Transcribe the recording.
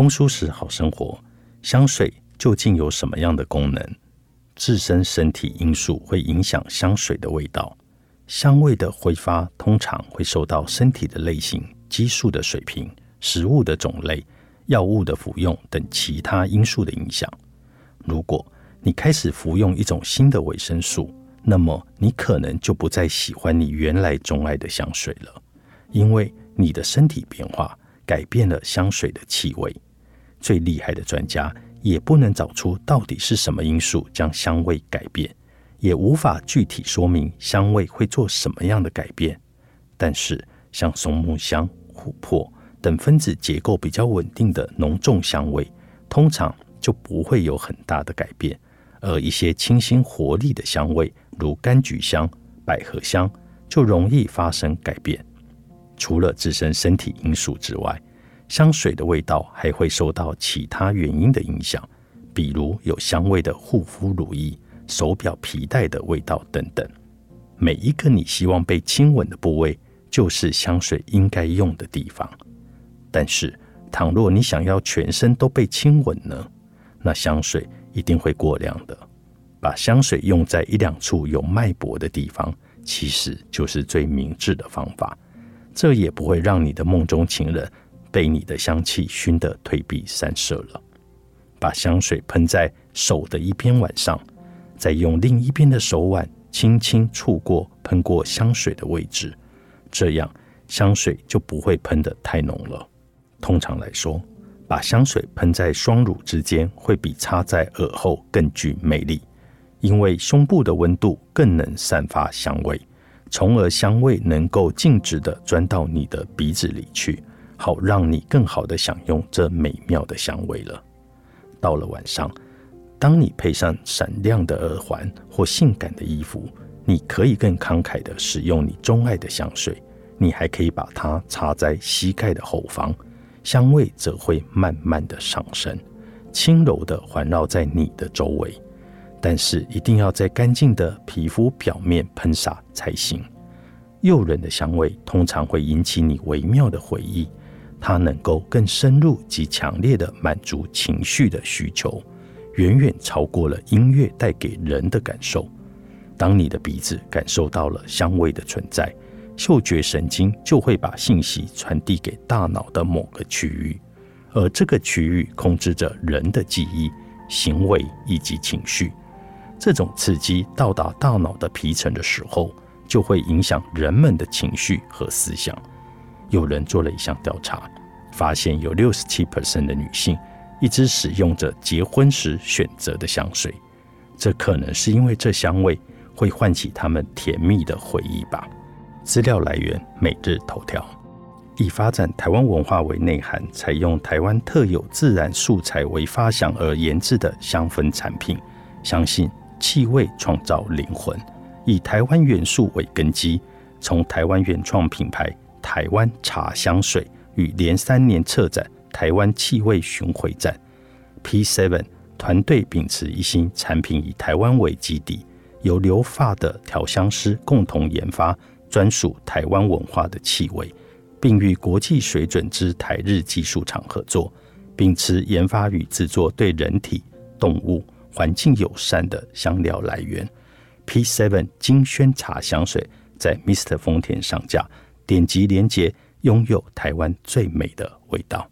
风舒适好生活，香水究竟有什么样的功能？自身身体因素会影响香水的味道。香味的挥发通常会受到身体的类型、激素的水平、食物的种类、药物的服用等其他因素的影响。如果你开始服用一种新的维生素，那么你可能就不再喜欢你原来钟爱的香水了，因为你的身体变化改变了香水的气味。最厉害的专家也不能找出到底是什么因素将香味改变，也无法具体说明香味会做什么样的改变。但是，像松木香、琥珀等分子结构比较稳定的浓重香味，通常就不会有很大的改变；而一些清新活力的香味，如柑橘香、百合香，就容易发生改变。除了自身身体因素之外，香水的味道还会受到其他原因的影响，比如有香味的护肤乳液、手表皮带的味道等等。每一个你希望被亲吻的部位，就是香水应该用的地方。但是，倘若你想要全身都被亲吻呢？那香水一定会过量的。把香水用在一两处有脉搏的地方，其实就是最明智的方法。这也不会让你的梦中情人。被你的香气熏得退避三舍了。把香水喷在手的一边腕上，再用另一边的手腕轻轻触过喷过香水的位置，这样香水就不会喷得太浓了。通常来说，把香水喷在双乳之间会比插在耳后更具魅力，因为胸部的温度更能散发香味，从而香味能够径直的钻到你的鼻子里去。好，让你更好的享用这美妙的香味了。到了晚上，当你配上闪亮的耳环或性感的衣服，你可以更慷慨的使用你钟爱的香水。你还可以把它插在膝盖的后方，香味则会慢慢的上升，轻柔的环绕在你的周围。但是一定要在干净的皮肤表面喷洒才行。诱人的香味通常会引起你微妙的回忆。它能够更深入及强烈的满足情绪的需求，远远超过了音乐带给人的感受。当你的鼻子感受到了香味的存在，嗅觉神经就会把信息传递给大脑的某个区域，而这个区域控制着人的记忆、行为以及情绪。这种刺激到达大脑的皮层的时候，就会影响人们的情绪和思想。有人做了一项调查，发现有六十七 percent 的女性一直使用着结婚时选择的香水，这可能是因为这香味会唤起他们甜蜜的回忆吧。资料来源：每日头条。以发展台湾文化为内涵，采用台湾特有自然素材为发想而研制的香氛产品，相信气味创造灵魂。以台湾元素为根基，从台湾原创品牌。台湾茶香水与连三年策展台湾气味巡回展，P Seven 团队秉持一心，产品以台湾为基底，由留发的调香师共同研发专属台湾文化的气味，并与国际水准之台日技术厂合作，秉持研发与制作对人体、动物、环境友善的香料来源。P Seven 金萱茶香水在 Mr 丰田上架。点击连接，拥有台湾最美的味道。